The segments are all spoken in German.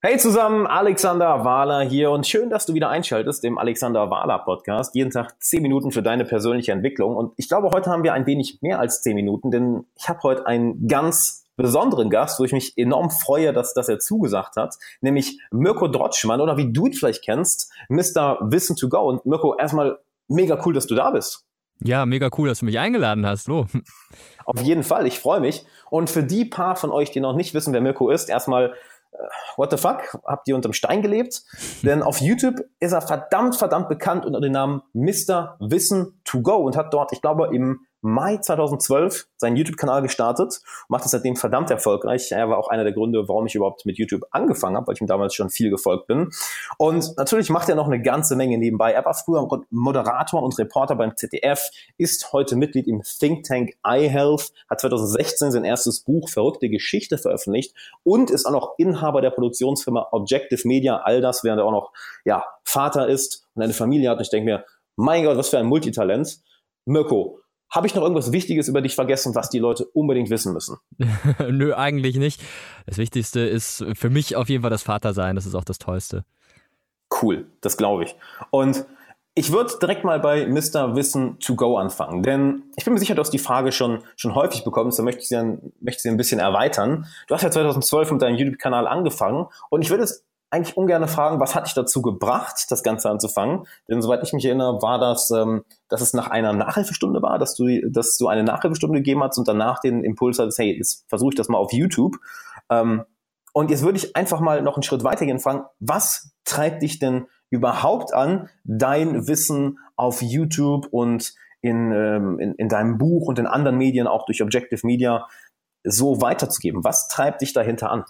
Hey zusammen, Alexander Wahler hier und schön, dass du wieder einschaltest im Alexander Wahler Podcast. Jeden Tag zehn Minuten für deine persönliche Entwicklung. Und ich glaube, heute haben wir ein wenig mehr als zehn Minuten, denn ich habe heute einen ganz besonderen Gast, wo ich mich enorm freue, dass, dass er zugesagt hat, nämlich Mirko Drotschmann oder wie du ihn vielleicht kennst, Mr. Wissen to Go. Und Mirko, erstmal mega cool, dass du da bist. Ja, mega cool, dass du mich eingeladen hast. So. Auf jeden Fall, ich freue mich. Und für die paar von euch, die noch nicht wissen, wer Mirko ist, erstmal what the fuck, habt ihr unterm Stein gelebt? Denn auf YouTube ist er verdammt, verdammt bekannt unter dem Namen Mr. Wissen to Go und hat dort, ich glaube, im Mai 2012 seinen YouTube-Kanal gestartet, macht es seitdem verdammt erfolgreich. Er war auch einer der Gründe, warum ich überhaupt mit YouTube angefangen habe, weil ich ihm damals schon viel gefolgt bin. Und natürlich macht er noch eine ganze Menge nebenbei. Er war früher Moderator und Reporter beim ZDF, ist heute Mitglied im Think Tank iHealth, hat 2016 sein erstes Buch Verrückte Geschichte veröffentlicht und ist auch noch Inhaber der Produktionsfirma Objective Media. All das, während er auch noch ja, Vater ist und eine Familie hat. Und ich denke mir, mein Gott, was für ein Multitalent. Mirko, habe ich noch irgendwas Wichtiges über dich vergessen, was die Leute unbedingt wissen müssen? Nö, eigentlich nicht. Das Wichtigste ist für mich auf jeden Fall das Vatersein. Das ist auch das Tollste. Cool, das glaube ich. Und ich würde direkt mal bei Mr. Wissen to go anfangen, denn ich bin mir sicher, du hast die Frage schon, schon häufig bekommen, so möchte ich, sie ein, möchte sie ein bisschen erweitern. Du hast ja 2012 mit deinem YouTube-Kanal angefangen und ich würde es eigentlich ungern fragen, was hat dich dazu gebracht, das Ganze anzufangen? Denn soweit ich mich erinnere, war das, ähm, dass es nach einer Nachhilfestunde war, dass du, dass du eine Nachhilfestunde gegeben hast und danach den Impuls hattest, hey, jetzt versuche ich das mal auf YouTube. Ähm, und jetzt würde ich einfach mal noch einen Schritt weitergehen und fragen, was treibt dich denn überhaupt an, dein Wissen auf YouTube und in, ähm, in, in deinem Buch und in anderen Medien, auch durch Objective Media, so weiterzugeben? Was treibt dich dahinter an?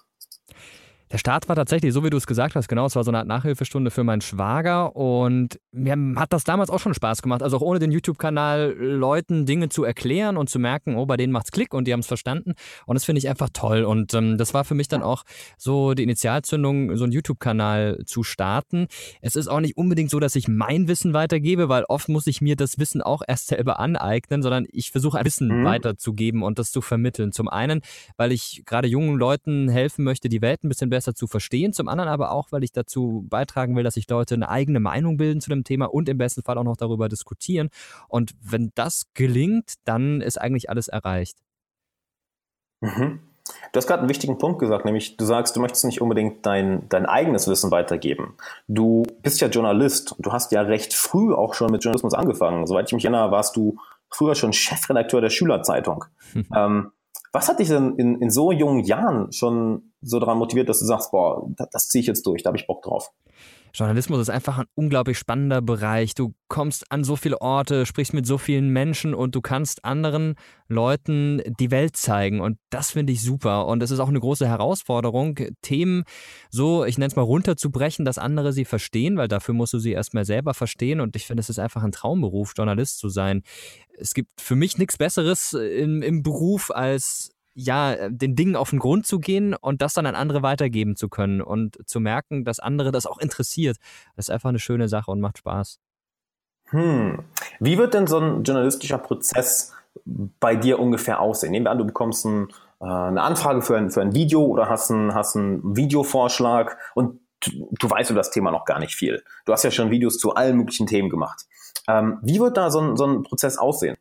Der Start war tatsächlich, so wie du es gesagt hast, genau, es war so eine Art Nachhilfestunde für meinen Schwager und mir hat das damals auch schon Spaß gemacht, also auch ohne den YouTube-Kanal Leuten Dinge zu erklären und zu merken, oh, bei denen macht's Klick und die haben es verstanden und das finde ich einfach toll und ähm, das war für mich dann auch so die Initialzündung, so einen YouTube-Kanal zu starten. Es ist auch nicht unbedingt so, dass ich mein Wissen weitergebe, weil oft muss ich mir das Wissen auch erst selber aneignen, sondern ich versuche ein Wissen mhm. weiterzugeben und das zu vermitteln. Zum einen, weil ich gerade jungen Leuten helfen möchte, die Welt ein bisschen besser besser zu verstehen. Zum anderen aber auch, weil ich dazu beitragen will, dass sich Leute eine eigene Meinung bilden zu dem Thema und im besten Fall auch noch darüber diskutieren. Und wenn das gelingt, dann ist eigentlich alles erreicht. Mhm. Du hast gerade einen wichtigen Punkt gesagt, nämlich du sagst, du möchtest nicht unbedingt dein, dein eigenes Wissen weitergeben. Du bist ja Journalist und du hast ja recht früh auch schon mit Journalismus angefangen. Soweit ich mich erinnere, warst du früher schon Chefredakteur der Schülerzeitung. ähm, was hat dich denn in, in so jungen Jahren schon so daran motiviert, dass du sagst, boah, das, das ziehe ich jetzt durch, da habe ich Bock drauf? Journalismus ist einfach ein unglaublich spannender Bereich. Du kommst an so viele Orte, sprichst mit so vielen Menschen und du kannst anderen Leuten die Welt zeigen. Und das finde ich super. Und es ist auch eine große Herausforderung, Themen so, ich nenne es mal, runterzubrechen, dass andere sie verstehen, weil dafür musst du sie erstmal selber verstehen. Und ich finde, es ist einfach ein Traumberuf, Journalist zu sein. Es gibt für mich nichts Besseres im, im Beruf, als ja, äh, den Dingen auf den Grund zu gehen und das dann an andere weitergeben zu können und zu merken, dass andere das auch interessiert. Das ist einfach eine schöne Sache und macht Spaß. Hm. Wie wird denn so ein journalistischer Prozess bei dir ungefähr aussehen? Nehmen wir an, du bekommst ein, äh, eine Anfrage für ein, für ein Video oder hast einen, hast Videovorschlag und du, du weißt über das Thema noch gar nicht viel. Du hast ja schon Videos zu allen möglichen Themen gemacht. Ähm, wie wird da so ein, so ein Prozess aussehen?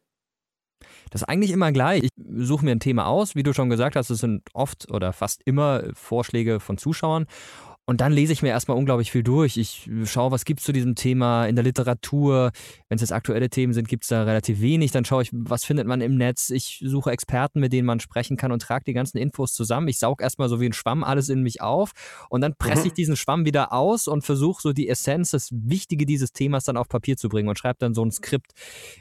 Das ist eigentlich immer gleich. Ich suche mir ein Thema aus. Wie du schon gesagt hast, es sind oft oder fast immer Vorschläge von Zuschauern. Und dann lese ich mir erstmal unglaublich viel durch. Ich schaue, was gibt es zu diesem Thema in der Literatur. Wenn es jetzt aktuelle Themen sind, gibt es da relativ wenig. Dann schaue ich, was findet man im Netz. Ich suche Experten, mit denen man sprechen kann und trage die ganzen Infos zusammen. Ich saug erstmal so wie ein Schwamm alles in mich auf und dann presse mhm. ich diesen Schwamm wieder aus und versuche so die Essenz, das Wichtige dieses Themas dann auf Papier zu bringen und schreibe dann so ein Skript.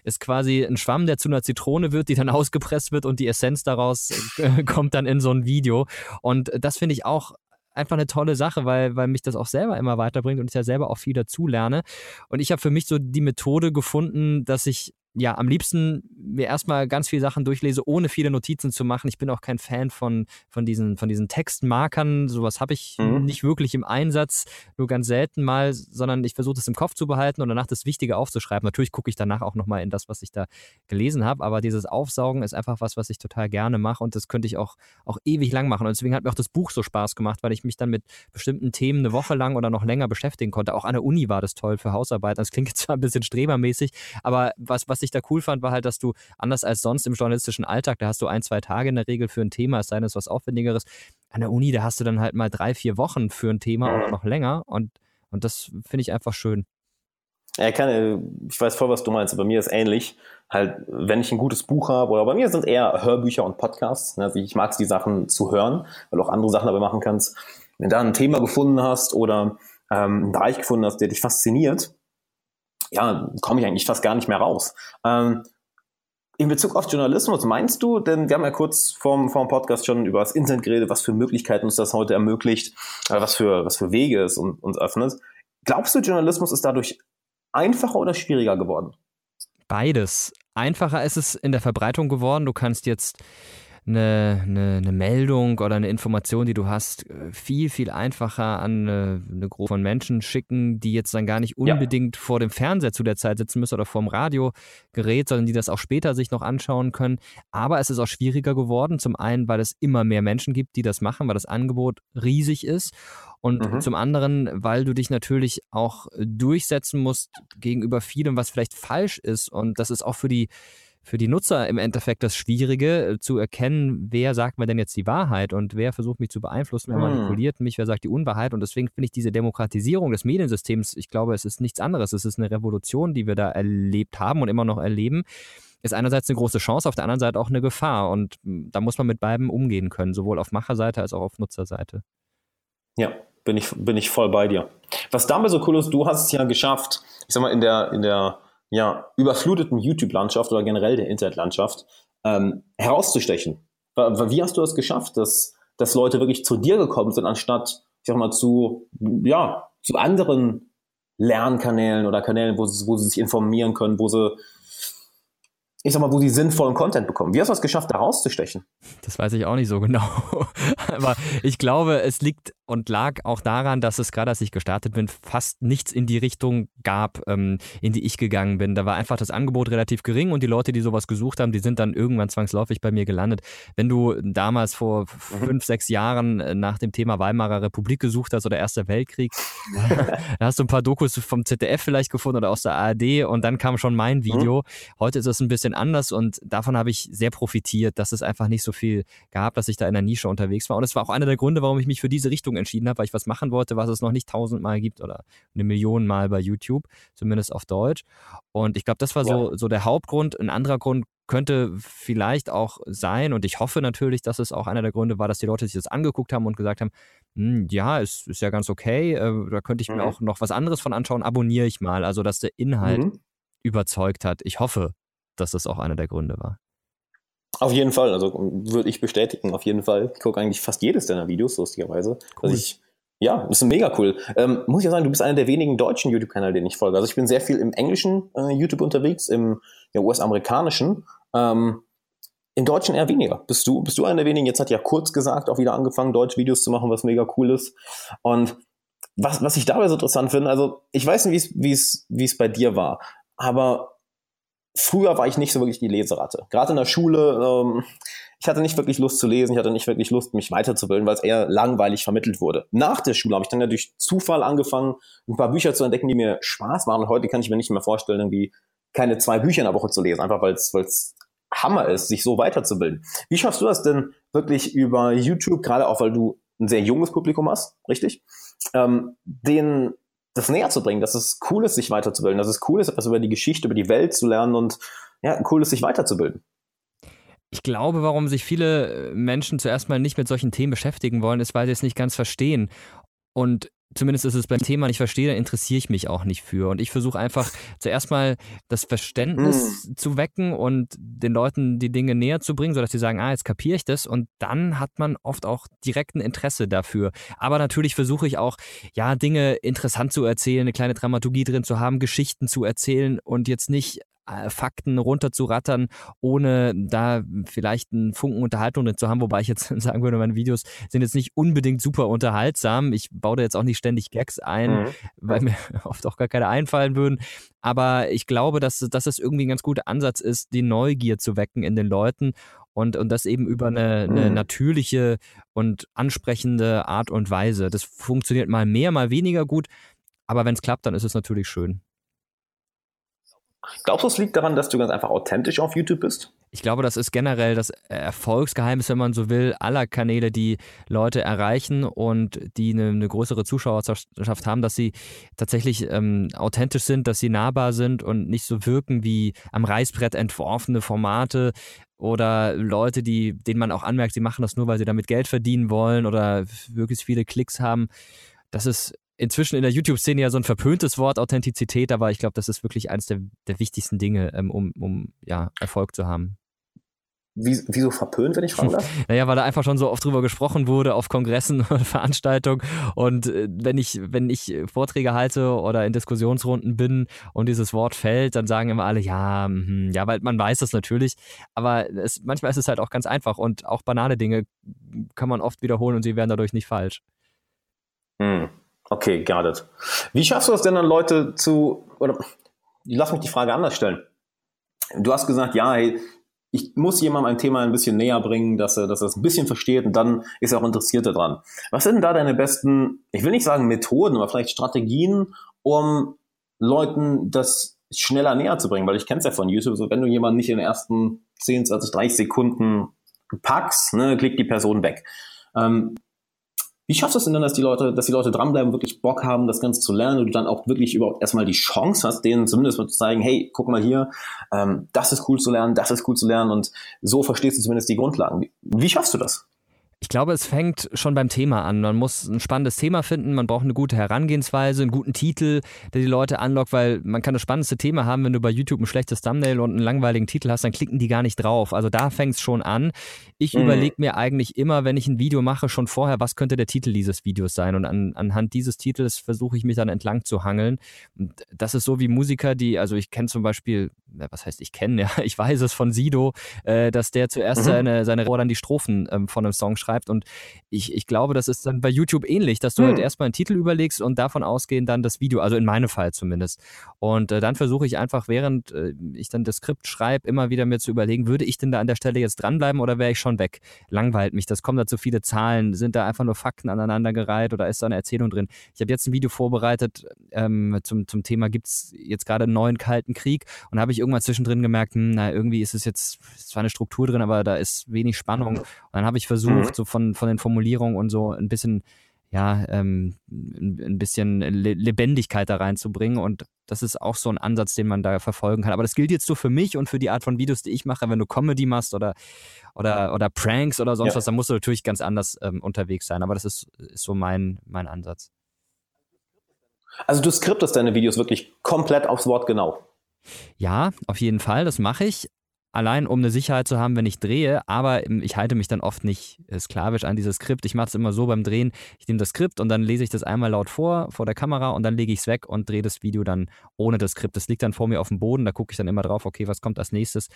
Ist quasi ein Schwamm, der zu einer Zitrone wird, die dann ausgepresst wird und die Essenz daraus äh, kommt dann in so ein Video. Und das finde ich auch einfach eine tolle Sache, weil, weil mich das auch selber immer weiterbringt und ich ja selber auch viel dazu lerne. Und ich habe für mich so die Methode gefunden, dass ich ja am liebsten mir erstmal ganz viele Sachen durchlese, ohne viele Notizen zu machen. Ich bin auch kein Fan von, von, diesen, von diesen Textmarkern. Sowas habe ich mhm. nicht wirklich im Einsatz, nur ganz selten mal, sondern ich versuche das im Kopf zu behalten und danach das Wichtige aufzuschreiben. Natürlich gucke ich danach auch nochmal in das, was ich da gelesen habe, aber dieses Aufsaugen ist einfach was, was ich total gerne mache und das könnte ich auch, auch ewig lang machen. Und deswegen hat mir auch das Buch so Spaß gemacht, weil ich mich dann mit bestimmten Themen eine Woche lang oder noch länger beschäftigen konnte. Auch an der Uni war das toll für Hausarbeit. Das klingt zwar ein bisschen strebermäßig, aber was, was ich da cool fand, war halt, dass du anders als sonst im journalistischen Alltag, da hast du ein, zwei Tage in der Regel für ein Thema, es sei denn, es ist was Aufwendigeres. An der Uni, da hast du dann halt mal drei, vier Wochen für ein Thema oder noch länger und, und das finde ich einfach schön. Ja, kann, äh, ich weiß voll, was du meinst. Bei mir ist ähnlich. Halt, wenn ich ein gutes Buch habe, oder bei mir sind es eher Hörbücher und Podcasts. Also ich mag es, die Sachen zu hören, weil du auch andere Sachen dabei machen kannst. Wenn du da ein Thema gefunden hast oder ähm, einen Bereich gefunden hast, der dich fasziniert, ja, komme ich eigentlich fast gar nicht mehr raus. Ähm, in Bezug auf Journalismus meinst du, denn wir haben ja kurz vorm, vorm Podcast schon über das Internet geredet, was für Möglichkeiten uns das heute ermöglicht, äh, was für, was für Wege es uns, uns öffnet. Glaubst du, Journalismus ist dadurch einfacher oder schwieriger geworden? Beides. Einfacher ist es in der Verbreitung geworden. Du kannst jetzt eine, eine, eine, Meldung oder eine Information, die du hast, äh, viel, viel einfacher an eine, eine Gruppe von Menschen schicken, die jetzt dann gar nicht unbedingt ja. vor dem Fernseher zu der Zeit sitzen müssen oder vor dem Radiogerät, sondern die das auch später sich noch anschauen können. Aber es ist auch schwieriger geworden. Zum einen, weil es immer mehr Menschen gibt, die das machen, weil das Angebot riesig ist. Und mhm. zum anderen, weil du dich natürlich auch durchsetzen musst gegenüber vielem, was vielleicht falsch ist. Und das ist auch für die für die Nutzer im Endeffekt das Schwierige, äh, zu erkennen, wer sagt mir denn jetzt die Wahrheit und wer versucht mich zu beeinflussen, wer hm. manipuliert mich, wer sagt die Unwahrheit. Und deswegen finde ich diese Demokratisierung des Mediensystems, ich glaube, es ist nichts anderes. Es ist eine Revolution, die wir da erlebt haben und immer noch erleben. Ist einerseits eine große Chance, auf der anderen Seite auch eine Gefahr. Und hm, da muss man mit beiden umgehen können, sowohl auf Macherseite als auch auf Nutzerseite. Ja, bin ich, bin ich voll bei dir. Was dabei so cool ist, du hast es ja geschafft, ich sag mal, in der, in der ja, überfluteten YouTube-Landschaft oder generell der Internetlandschaft ähm, herauszustechen. Wie hast du das geschafft, dass, dass Leute wirklich zu dir gekommen sind, anstatt, ich sag mal, zu, ja, zu anderen Lernkanälen oder Kanälen, wo sie, wo sie sich informieren können, wo sie ich sag mal, wo sie sinnvollen Content bekommen. Wie hast du es geschafft, da rauszustechen? Das weiß ich auch nicht so genau. Aber ich glaube, es liegt und lag auch daran, dass es gerade als ich gestartet bin, fast nichts in die Richtung gab, ähm, in die ich gegangen bin. Da war einfach das Angebot relativ gering und die Leute, die sowas gesucht haben, die sind dann irgendwann zwangsläufig bei mir gelandet. Wenn du damals vor mhm. fünf, sechs Jahren äh, nach dem Thema Weimarer Republik gesucht hast oder Erster Weltkrieg, da hast du ein paar Dokus vom ZDF vielleicht gefunden oder aus der ARD und dann kam schon mein mhm. Video. Mhm. Heute ist es ein bisschen anders und davon habe ich sehr profitiert, dass es einfach nicht so viel gab, dass ich da in der Nische unterwegs war. Und das war auch einer der Gründe, warum ich mich für diese Richtung entschieden habe, weil ich was machen wollte, was es noch nicht tausendmal gibt oder eine Million Mal bei YouTube, zumindest auf Deutsch. Und ich glaube, das war ja. so, so der Hauptgrund. Ein anderer Grund könnte vielleicht auch sein, und ich hoffe natürlich, dass es auch einer der Gründe war, dass die Leute sich das angeguckt haben und gesagt haben, hm, ja, ist, ist ja ganz okay, äh, da könnte ich mhm. mir auch noch was anderes von anschauen, abonniere ich mal. Also, dass der Inhalt mhm. überzeugt hat. Ich hoffe, dass das auch einer der Gründe war. Auf jeden Fall, also würde ich bestätigen, auf jeden Fall. Ich gucke eigentlich fast jedes deiner Videos, lustigerweise. Cool. Also ich, ja, das ist mega cool. Ähm, muss ich ja sagen, du bist einer der wenigen deutschen YouTube-Kanäle, den ich folge. Also ich bin sehr viel im englischen äh, YouTube unterwegs, im ja, US-amerikanischen. Ähm, Im Deutschen eher weniger. Bist du, bist du einer der wenigen? Jetzt hat ja kurz gesagt, auch wieder angefangen, Deutsch-Videos zu machen, was mega cool ist. Und was, was ich dabei so interessant finde, also ich weiß nicht, wie es wie es bei dir war, aber früher war ich nicht so wirklich die Leseratte. Gerade in der Schule, ähm, ich hatte nicht wirklich Lust zu lesen, ich hatte nicht wirklich Lust, mich weiterzubilden, weil es eher langweilig vermittelt wurde. Nach der Schule habe ich dann ja durch Zufall angefangen, ein paar Bücher zu entdecken, die mir Spaß machen. Und heute kann ich mir nicht mehr vorstellen, irgendwie keine zwei Bücher in der Woche zu lesen, einfach weil es Hammer ist, sich so weiterzubilden. Wie schaffst du das denn wirklich über YouTube, gerade auch weil du ein sehr junges Publikum hast, richtig? Ähm, den das näher zu bringen, dass es cool ist, sich weiterzubilden, dass es cool ist, etwas über die Geschichte, über die Welt zu lernen und ja, cool ist, sich weiterzubilden. Ich glaube, warum sich viele Menschen zuerst mal nicht mit solchen Themen beschäftigen wollen, ist, weil sie es nicht ganz verstehen. Und zumindest ist es beim Thema nicht verstehe, dann interessiere ich mich auch nicht für. Und ich versuche einfach zuerst mal das Verständnis mm. zu wecken und den Leuten die Dinge näher zu bringen, sodass sie sagen, ah, jetzt kapiere ich das. Und dann hat man oft auch direkt ein Interesse dafür. Aber natürlich versuche ich auch, ja, Dinge interessant zu erzählen, eine kleine Dramaturgie drin zu haben, Geschichten zu erzählen und jetzt nicht Fakten runterzurattern, ohne da vielleicht einen Funken Unterhaltung drin zu haben, wobei ich jetzt sagen würde, meine Videos sind jetzt nicht unbedingt super unterhaltsam. Ich baue da jetzt auch nicht ständig Gags ein, mhm. weil mir oft auch gar keine einfallen würden. Aber ich glaube, dass, dass es irgendwie ein ganz guter Ansatz ist, die Neugier zu wecken in den Leuten und, und das eben über eine, eine mhm. natürliche und ansprechende Art und Weise. Das funktioniert mal mehr, mal weniger gut, aber wenn es klappt, dann ist es natürlich schön. Glaubst du, es liegt daran, dass du ganz einfach authentisch auf YouTube bist? Ich glaube, das ist generell das Erfolgsgeheimnis, wenn man so will, aller Kanäle, die Leute erreichen und die eine, eine größere Zuschauerschaft haben, dass sie tatsächlich ähm, authentisch sind, dass sie nahbar sind und nicht so wirken wie am Reißbrett entworfene Formate oder Leute, die, denen man auch anmerkt, sie machen das nur, weil sie damit Geld verdienen wollen oder möglichst viele Klicks haben. Das ist inzwischen in der YouTube-Szene ja so ein verpöntes Wort, Authentizität, aber ich glaube, das ist wirklich eines der, der wichtigsten Dinge, ähm, um, um ja, Erfolg zu haben. Wie, wieso verpönt, wenn ich fragen darf? naja, weil da einfach schon so oft drüber gesprochen wurde auf Kongressen und Veranstaltungen. Und äh, wenn ich, wenn ich Vorträge halte oder in Diskussionsrunden bin und dieses Wort fällt, dann sagen immer alle, ja, mh, ja, weil man weiß das natürlich. Aber es, manchmal ist es halt auch ganz einfach und auch banale Dinge kann man oft wiederholen und sie werden dadurch nicht falsch. Hm. Okay, got it. Wie schaffst du es denn dann Leute zu, oder lass mich die Frage anders stellen. Du hast gesagt, ja, hey, ich muss jemandem ein Thema ein bisschen näher bringen, dass er, dass er es ein bisschen versteht und dann ist er auch interessiert daran. Was sind denn da deine besten, ich will nicht sagen Methoden, aber vielleicht Strategien, um Leuten das schneller näher zu bringen? Weil ich kenne es ja von YouTube, so wenn du jemanden nicht in den ersten 10, 20, 30 Sekunden packst, ne, klickt die Person weg. Ähm, wie schaffst du es denn dann, dass die Leute, dass die Leute dranbleiben, wirklich Bock haben, das Ganze zu lernen und du dann auch wirklich überhaupt erstmal die Chance hast, denen zumindest mal zu zeigen, hey, guck mal hier, ähm, das ist cool zu lernen, das ist cool zu lernen und so verstehst du zumindest die Grundlagen. Wie, wie schaffst du das? Ich glaube, es fängt schon beim Thema an. Man muss ein spannendes Thema finden, man braucht eine gute Herangehensweise, einen guten Titel, der die Leute anlockt, weil man kann das spannendste Thema haben, wenn du bei YouTube ein schlechtes Thumbnail und einen langweiligen Titel hast, dann klicken die gar nicht drauf. Also da fängt es schon an. Ich mhm. überlege mir eigentlich immer, wenn ich ein Video mache, schon vorher, was könnte der Titel dieses Videos sein. Und an, anhand dieses Titels versuche ich mich dann entlang zu hangeln. Und das ist so wie Musiker, die, also ich kenne zum Beispiel, was heißt ich kenne, ja, ich weiß es von Sido, äh, dass der zuerst mhm. seine, seine oder dann die Strophen ähm, von einem Song schreibt schreibt. Und ich, ich glaube, das ist dann bei YouTube ähnlich, dass du hm. halt erstmal einen Titel überlegst und davon ausgehend dann das Video, also in meinem Fall zumindest. Und äh, dann versuche ich einfach, während äh, ich dann das Skript schreibe, immer wieder mir zu überlegen, würde ich denn da an der Stelle jetzt dranbleiben oder wäre ich schon weg? Langweilt mich, das kommen da zu viele Zahlen, sind da einfach nur Fakten aneinandergereiht oder ist da eine Erzählung drin? Ich habe jetzt ein Video vorbereitet ähm, zum, zum Thema, gibt es jetzt gerade einen neuen Kalten Krieg und habe ich irgendwann zwischendrin gemerkt, hm, na, irgendwie ist es jetzt zwar eine Struktur drin, aber da ist wenig Spannung. Und dann habe ich versucht. So von, von den Formulierungen und so ein bisschen, ja, ähm, ein bisschen Lebendigkeit da reinzubringen. Und das ist auch so ein Ansatz, den man da verfolgen kann. Aber das gilt jetzt so für mich und für die Art von Videos, die ich mache. Wenn du Comedy machst oder, oder, oder Pranks oder sonst ja. was, dann musst du natürlich ganz anders ähm, unterwegs sein. Aber das ist, ist so mein, mein Ansatz. Also du skriptest deine Videos wirklich komplett aufs Wort genau. Ja, auf jeden Fall, das mache ich allein um eine Sicherheit zu haben, wenn ich drehe, aber ich halte mich dann oft nicht äh, sklavisch an dieses Skript. Ich mache es immer so beim Drehen, ich nehme das Skript und dann lese ich das einmal laut vor, vor der Kamera und dann lege ich es weg und drehe das Video dann ohne das Skript. Das liegt dann vor mir auf dem Boden, da gucke ich dann immer drauf, okay, was kommt als nächstes.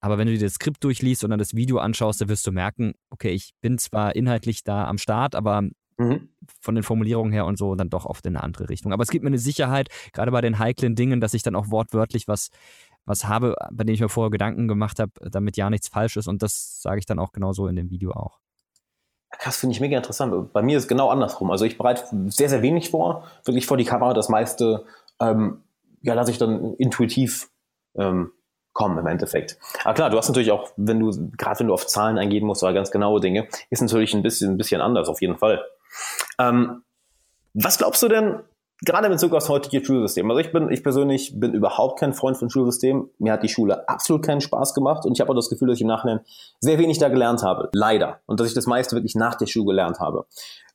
Aber wenn du dir das Skript durchliest und dann das Video anschaust, dann wirst du merken, okay, ich bin zwar inhaltlich da am Start, aber Mhm. von den Formulierungen her und so dann doch oft in eine andere Richtung. Aber es gibt mir eine Sicherheit, gerade bei den heiklen Dingen, dass ich dann auch wortwörtlich was was habe, bei dem ich mir vorher Gedanken gemacht habe, damit ja nichts falsch ist. Und das sage ich dann auch genauso in dem Video auch. Krass, finde ich mega interessant. Bei mir ist es genau andersrum. Also ich bereite sehr, sehr wenig vor, wirklich vor die Kamera. Das meiste, ähm, ja, lasse ich dann intuitiv ähm, kommen im Endeffekt. Aber klar, du hast natürlich auch, wenn du, gerade wenn du auf Zahlen eingehen musst oder ganz genaue Dinge, ist natürlich ein bisschen, ein bisschen anders, auf jeden Fall. Ähm, was glaubst du denn, gerade in Bezug aufs heutige Schulsystem. Also ich bin, ich persönlich bin überhaupt kein Freund von Schulsystem. Mir hat die Schule absolut keinen Spaß gemacht und ich habe auch das Gefühl, dass ich im Nachhinein sehr wenig da gelernt habe. Leider. Und dass ich das meiste wirklich nach der Schule gelernt habe.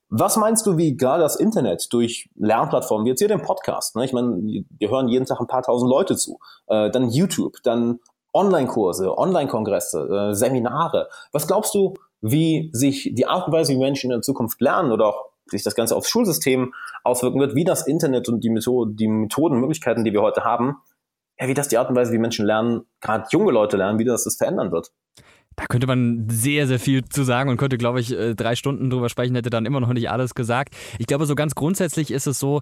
Was meinst du, wie gerade das Internet durch Lernplattformen, wie jetzt hier den Podcast, ne? ich meine, wir hören jeden Tag ein paar tausend Leute zu, äh, dann YouTube, dann Online-Kurse, Online-Kongresse, äh, Seminare. Was glaubst du, wie sich die Art und Weise, wie Menschen in der Zukunft lernen oder auch sich das Ganze aufs Schulsystem auswirken wird, wie das Internet und die, Methode, die Methoden, Möglichkeiten, die wir heute haben, ja, wie das die Art und Weise, wie Menschen lernen, gerade junge Leute lernen, wie das das verändern wird. Da könnte man sehr, sehr viel zu sagen und könnte, glaube ich, äh, drei Stunden drüber sprechen, hätte dann immer noch nicht alles gesagt. Ich glaube, so ganz grundsätzlich ist es so,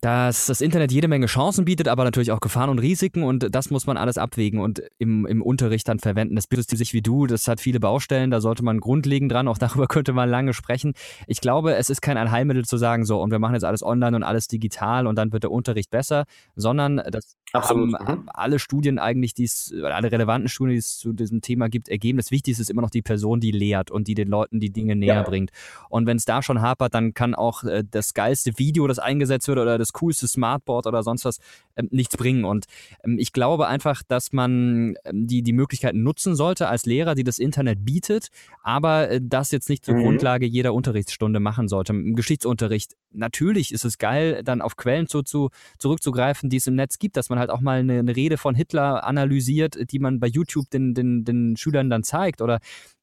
dass das Internet jede Menge Chancen bietet, aber natürlich auch Gefahren und Risiken und das muss man alles abwägen und im, im Unterricht dann verwenden. Das bietet sich wie du, das hat viele Baustellen, da sollte man grundlegend dran, auch darüber könnte man lange sprechen. Ich glaube, es ist kein Allheilmittel zu sagen, so und wir machen jetzt alles online und alles digital und dann wird der Unterricht besser, sondern das haben mhm. alle Studien eigentlich, die es, alle relevanten Studien, die es zu diesem Thema gibt, ergeben. Das Wichtigste ist immer noch die Person, die lehrt und die den Leuten die Dinge näher ja. bringt. Und wenn es da schon hapert, dann kann auch äh, das geilste Video, das eingesetzt wird oder das coolste Smartboard oder sonst was äh, nichts bringen. Und ähm, ich glaube einfach, dass man ähm, die, die Möglichkeiten nutzen sollte als Lehrer, die das Internet bietet, aber äh, das jetzt nicht zur mhm. Grundlage jeder Unterrichtsstunde machen sollte. Im Geschichtsunterricht natürlich ist es geil, dann auf Quellen zu, zu, zurückzugreifen, die es im Netz gibt, dass man halt auch mal eine, eine, Rede von Hitler analysiert, die man bei YouTube den, den, den Schülern dann zeigt oder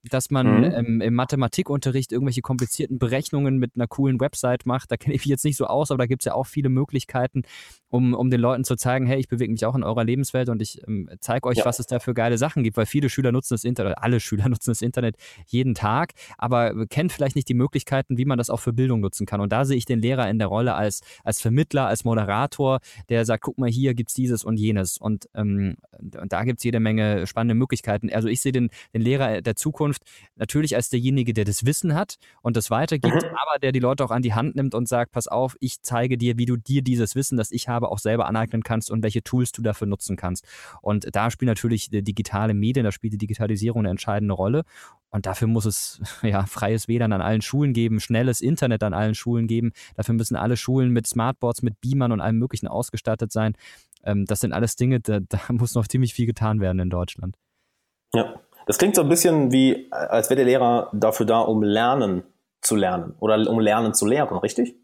dass man mhm. ähm, im Mathematikunterricht irgendwelche komplizierten Berechnungen mit einer coolen Website macht. Da kenne ich mich jetzt nicht so aus, aber da gibt es ja auch viele Möglichkeiten, um, um den Leuten zu zeigen, hey, ich bewege mich auch in eurer Lebenswelt und ich ähm, zeige euch, ja. was es da für geile Sachen gibt, weil viele Schüler nutzen das Internet, alle Schüler nutzen das Internet jeden Tag, aber kennen vielleicht nicht die Möglichkeiten, wie man das auch für Bildung nutzen kann. Und da sehe ich den Lehrer in der Rolle als, als Vermittler, als Moderator, der sagt, guck mal, hier gibt es dieses und jenes. Und, ähm, und da gibt es jede Menge spannende Möglichkeiten. Also ich sehe den, den Lehrer der Zukunft natürlich als derjenige, der das Wissen hat und das weitergibt, mhm. aber der die Leute auch an die Hand nimmt und sagt, pass auf, ich zeige dir, wie du dir dieses Wissen, das ich habe, auch selber aneignen kannst und welche Tools du dafür nutzen kannst. Und da spielen natürlich die digitale Medien, da spielt die Digitalisierung eine entscheidende Rolle. Und dafür muss es ja freies WLAN an allen Schulen geben, schnelles Internet an allen Schulen geben. Dafür müssen alle Schulen mit Smartboards, mit Beamern und allem Möglichen ausgestattet sein. Ähm, das sind alles Dinge, da, da muss noch ziemlich viel getan werden in Deutschland. Ja, das klingt so ein bisschen wie, als wäre der Lehrer dafür da, um lernen zu lernen oder um lernen zu lehren, richtig?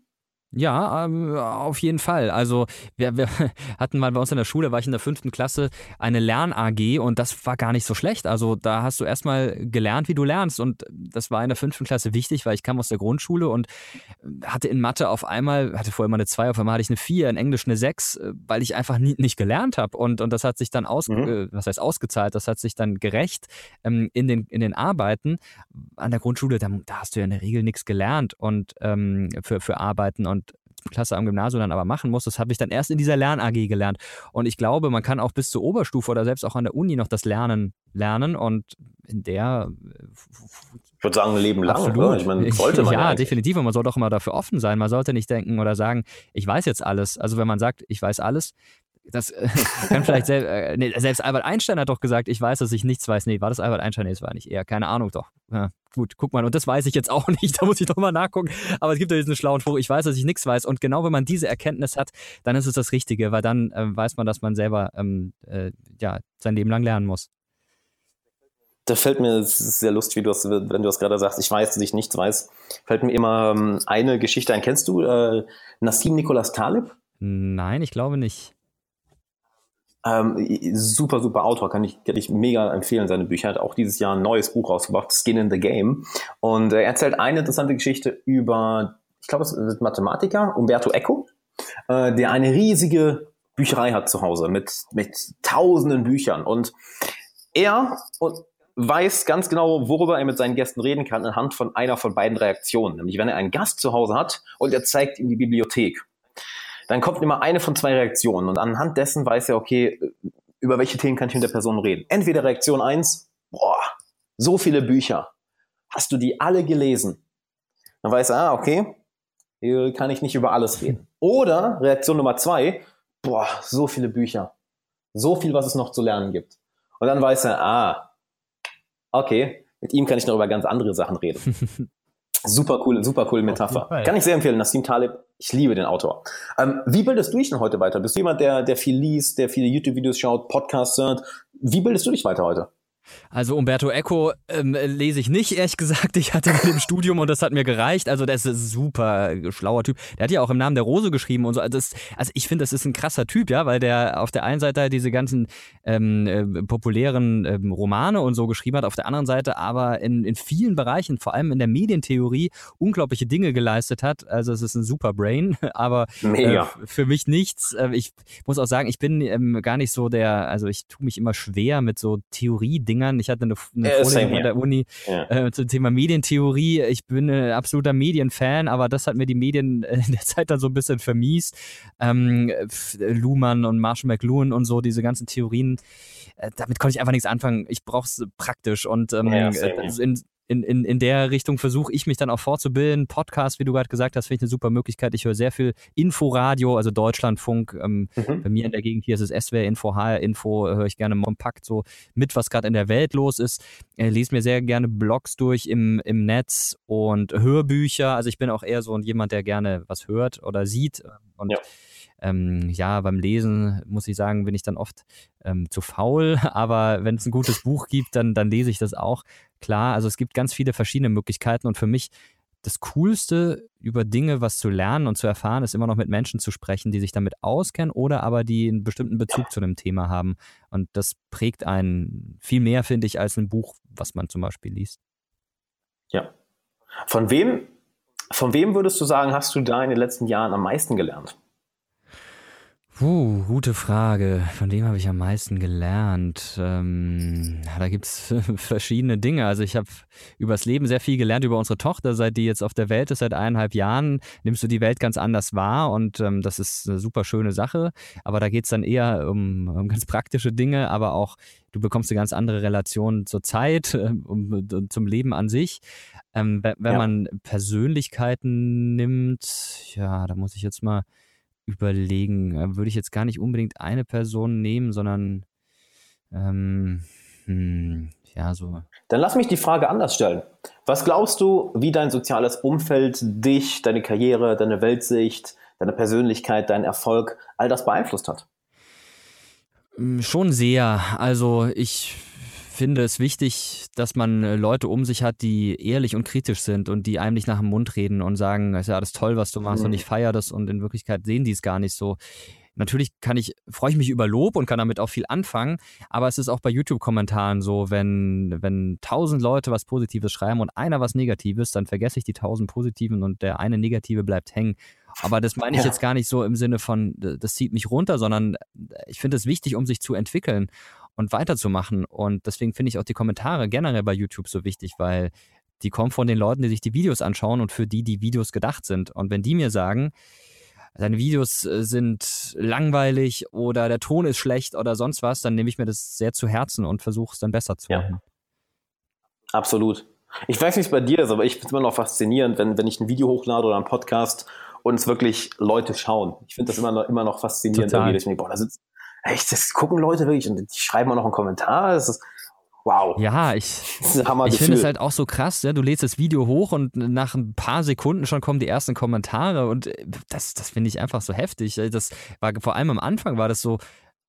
Ja, ähm, auf jeden Fall. Also wir, wir, hatten mal bei uns in der Schule, war ich in der fünften Klasse, eine Lern-AG und das war gar nicht so schlecht. Also da hast du erstmal gelernt, wie du lernst und das war in der fünften Klasse wichtig, weil ich kam aus der Grundschule und hatte in Mathe auf einmal, hatte vorher mal eine 2, auf einmal hatte ich eine 4, in Englisch eine 6, äh, weil ich einfach nie, nicht gelernt habe und, und das hat sich dann aus, mhm. äh, was heißt ausgezahlt, das hat sich dann gerecht ähm, in, den, in den Arbeiten. An der Grundschule, da, da hast du ja in der Regel nichts gelernt und ähm, für, für Arbeiten und Klasse am Gymnasium dann aber machen muss, das habe ich dann erst in dieser Lern-AG gelernt. Und ich glaube, man kann auch bis zur Oberstufe oder selbst auch an der Uni noch das Lernen lernen und in der ich würde sagen, ein Leben lang. Absolut. Ich meine, sollte man ja, ja definitiv. Und man sollte auch immer dafür offen sein. Man sollte nicht denken oder sagen, ich weiß jetzt alles. Also wenn man sagt, ich weiß alles, das äh, kann vielleicht selbst, äh, nee, selbst Albert Einstein hat doch gesagt, ich weiß, dass ich nichts weiß. Nee, war das Albert Einstein? Nee, das war nicht eher. Keine Ahnung doch. Ja, gut, guck mal. Und das weiß ich jetzt auch nicht. Da muss ich doch mal nachgucken. Aber es gibt ja diesen schlauen Spruch, ich weiß, dass ich nichts weiß. Und genau wenn man diese Erkenntnis hat, dann ist es das Richtige, weil dann äh, weiß man, dass man selber ähm, äh, ja, sein Leben lang lernen muss. Da fällt mir, es ist sehr lustig, wie du das, wenn du das gerade sagst, ich weiß, dass ich nichts weiß, fällt mir immer ähm, eine Geschichte ein. Kennst du Nassim Nicholas Taleb? Nein, ich glaube nicht. Ähm, super, super Autor, kann ich, kann ich mega empfehlen, seine Bücher. Er hat auch dieses Jahr ein neues Buch rausgebracht, Skin in the Game. Und er erzählt eine interessante Geschichte über, ich glaube, es ist Mathematiker, Umberto Eco, äh, der eine riesige Bücherei hat zu Hause mit, mit tausenden Büchern. Und er weiß ganz genau, worüber er mit seinen Gästen reden kann, anhand von einer von beiden Reaktionen. Nämlich, wenn er einen Gast zu Hause hat und er zeigt ihm die Bibliothek dann kommt immer eine von zwei Reaktionen und anhand dessen weiß er, okay, über welche Themen kann ich mit der Person reden. Entweder Reaktion eins, boah, so viele Bücher. Hast du die alle gelesen? Dann weiß er, ah, okay, hier kann ich nicht über alles reden. Oder Reaktion Nummer zwei, boah, so viele Bücher. So viel, was es noch zu lernen gibt. Und dann weiß er, ah, okay, mit ihm kann ich noch über ganz andere Sachen reden. Super cool, super coole Metapher. Kann ich sehr empfehlen. Nassim Taleb, ich liebe den Autor. Ähm, wie bildest du dich denn heute weiter? Bist du jemand, der, der viel liest, der viele YouTube-Videos schaut, Podcasts hört? Wie bildest du dich weiter heute? Also Umberto Eco ähm, lese ich nicht, ehrlich gesagt. Ich hatte mit dem Studium und das hat mir gereicht. Also der ist ein super schlauer Typ. Der hat ja auch im Namen der Rose geschrieben und so. Also, das, also ich finde, das ist ein krasser Typ, ja, weil der auf der einen Seite halt diese ganzen ähm, äh, populären ähm, Romane und so geschrieben hat, auf der anderen Seite aber in, in vielen Bereichen, vor allem in der Medientheorie, unglaubliche Dinge geleistet hat. Also es ist ein super Brain, aber äh, für mich nichts. Äh, ich muss auch sagen, ich bin ähm, gar nicht so der, also ich tue mich immer schwer mit so Theorie-Dingen Dingern. Ich hatte eine, eine äh, Vorlesung an der Uni ja. äh, zum Thema Medientheorie. Ich bin ein absoluter Medienfan, aber das hat mir die Medien in der Zeit dann so ein bisschen vermiest. Ähm, Luhmann und Marshall McLuhan und so, diese ganzen Theorien, äh, damit konnte ich einfach nichts anfangen. Ich brauche es praktisch und ähm, ja, in, in, in, in der Richtung versuche ich mich dann auch fortzubilden. Podcast, wie du gerade gesagt hast, finde ich eine super Möglichkeit. Ich höre sehr viel Inforadio, also Deutschlandfunk. Ähm, mhm. Bei mir in der Gegend hier ist es SWR Info, HR Info, höre ich gerne kompakt so mit, was gerade in der Welt los ist. Äh, lese mir sehr gerne Blogs durch im, im Netz und Hörbücher. Also ich bin auch eher so jemand, der gerne was hört oder sieht. Und ja ähm, ja, beim Lesen muss ich sagen, bin ich dann oft ähm, zu faul, aber wenn es ein gutes Buch gibt, dann, dann lese ich das auch. Klar, also es gibt ganz viele verschiedene Möglichkeiten und für mich das Coolste über Dinge, was zu lernen und zu erfahren, ist immer noch mit Menschen zu sprechen, die sich damit auskennen oder aber die einen bestimmten Bezug zu einem Thema haben. Und das prägt einen viel mehr, finde ich, als ein Buch, was man zum Beispiel liest. Ja. Von wem, von wem würdest du sagen, hast du da in den letzten Jahren am meisten gelernt? Puh, gute Frage. Von dem habe ich am meisten gelernt. Ähm, da gibt es verschiedene Dinge. Also ich habe übers Leben sehr viel gelernt über unsere Tochter, seit die jetzt auf der Welt ist, seit eineinhalb Jahren, nimmst du die Welt ganz anders wahr und ähm, das ist eine super schöne Sache. Aber da geht es dann eher um, um, ganz praktische Dinge, aber auch du bekommst eine ganz andere Relation zur Zeit, äh, um, zum Leben an sich. Ähm, wenn ja. man Persönlichkeiten nimmt, ja, da muss ich jetzt mal überlegen. Äh, würde ich jetzt gar nicht unbedingt eine Person nehmen, sondern ähm, hm, ja, so. Dann lass mich die Frage anders stellen. Was glaubst du, wie dein soziales Umfeld dich, deine Karriere, deine Weltsicht, deine Persönlichkeit, dein Erfolg, all das beeinflusst hat? Hm, schon sehr. Also ich finde es wichtig, dass man äh, Leute um sich hat, die ehrlich und kritisch sind und die einem nicht nach dem Mund reden und sagen, es ist ja alles toll, was du machst mhm. und ich feiere das und in Wirklichkeit sehen die es gar nicht so. Natürlich kann ich, freue ich mich über Lob und kann damit auch viel anfangen, aber es ist auch bei YouTube-Kommentaren so, wenn, wenn tausend Leute was Positives schreiben und einer was Negatives, dann vergesse ich die tausend Positiven und der eine Negative bleibt hängen. Aber das meine ich ja. jetzt gar nicht so im Sinne von, das zieht mich runter, sondern ich finde es wichtig, um sich zu entwickeln und weiterzumachen. Und deswegen finde ich auch die Kommentare generell bei YouTube so wichtig, weil die kommen von den Leuten, die sich die Videos anschauen und für die die Videos gedacht sind. Und wenn die mir sagen, deine Videos äh, sind langweilig oder der Ton ist schlecht oder sonst was, dann nehme ich mir das sehr zu Herzen und versuche es dann besser zu machen. Ja. Absolut. Ich weiß nicht, wie es bei dir ist, aber ich finde es immer noch faszinierend, wenn, wenn ich ein Video hochlade oder einen Podcast und es wirklich Leute schauen. Ich finde das immer noch, immer noch faszinierend. Total. Irgendwie, ich denke, boah, da sitzt, echt, das gucken Leute wirklich und die schreiben auch noch einen Kommentar. Das ist, wow. Ja, ich, ich finde es halt auch so krass. Ja? Du lädst das Video hoch und nach ein paar Sekunden schon kommen die ersten Kommentare und äh, das, das finde ich einfach so heftig. Das war vor allem am Anfang war das so,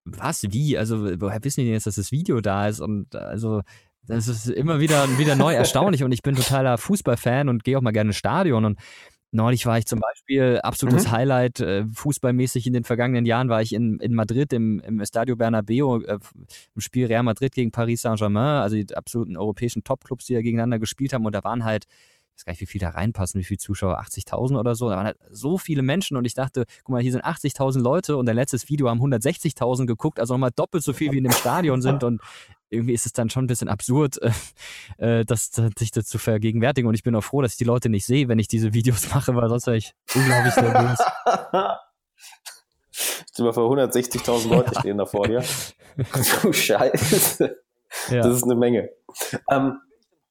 was, wie? Also, woher wissen die denn jetzt, dass das Video da ist? Und also, das ist immer wieder, wieder neu erstaunlich und ich bin totaler Fußballfan und gehe auch mal gerne ins Stadion und Neulich war ich zum Beispiel, absolutes mhm. Highlight, äh, fußballmäßig in den vergangenen Jahren war ich in, in Madrid im, im Estadio Bernabeu äh, im Spiel Real Madrid gegen Paris Saint-Germain, also die absoluten europäischen Topclubs, die da gegeneinander gespielt haben und da waren halt ich weiß gar nicht, wie viel da reinpassen, wie viele Zuschauer, 80.000 oder so. Da waren halt so viele Menschen und ich dachte, guck mal, hier sind 80.000 Leute und dein letztes Video haben 160.000 geguckt, also nochmal doppelt so viel wie in dem Stadion sind und irgendwie ist es dann schon ein bisschen absurd, äh, äh das, sich das zu vergegenwärtigen. Und ich bin auch froh, dass ich die Leute nicht sehe, wenn ich diese Videos mache, weil sonst wäre ich unglaublich nervös. Stell mal vor, 160.000 Leute stehen da vor dir. du Scheiße. Ja. Das ist eine Menge. Ähm,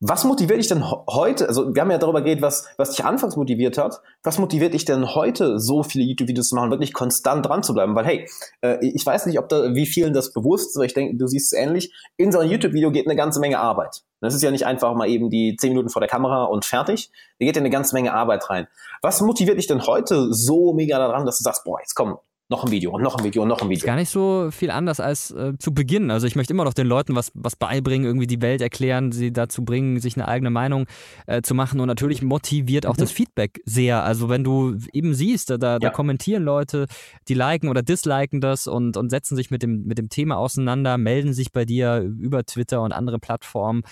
was motiviert dich denn heute? Also, wir haben ja darüber geredet, was, was dich anfangs motiviert hat. Was motiviert dich denn heute, so viele YouTube-Videos zu machen, wirklich konstant dran zu bleiben? Weil, hey, äh, ich weiß nicht, ob da, wie vielen das bewusst ist, aber ich denke, du siehst es ähnlich. In so einem YouTube-Video geht eine ganze Menge Arbeit. Das ist ja nicht einfach mal eben die zehn Minuten vor der Kamera und fertig. Da geht ja eine ganze Menge Arbeit rein. Was motiviert dich denn heute so mega daran, dass du sagst, boah, jetzt komm, noch ein Video und noch ein Video und noch ein Video. Ist gar nicht so viel anders als äh, zu Beginn. Also ich möchte immer noch den Leuten was, was beibringen, irgendwie die Welt erklären, sie dazu bringen, sich eine eigene Meinung äh, zu machen. Und natürlich motiviert auch mhm. das Feedback sehr. Also wenn du eben siehst, da, da, ja. kommentieren Leute, die liken oder disliken das und, und setzen sich mit dem, mit dem Thema auseinander, melden sich bei dir über Twitter und andere Plattformen.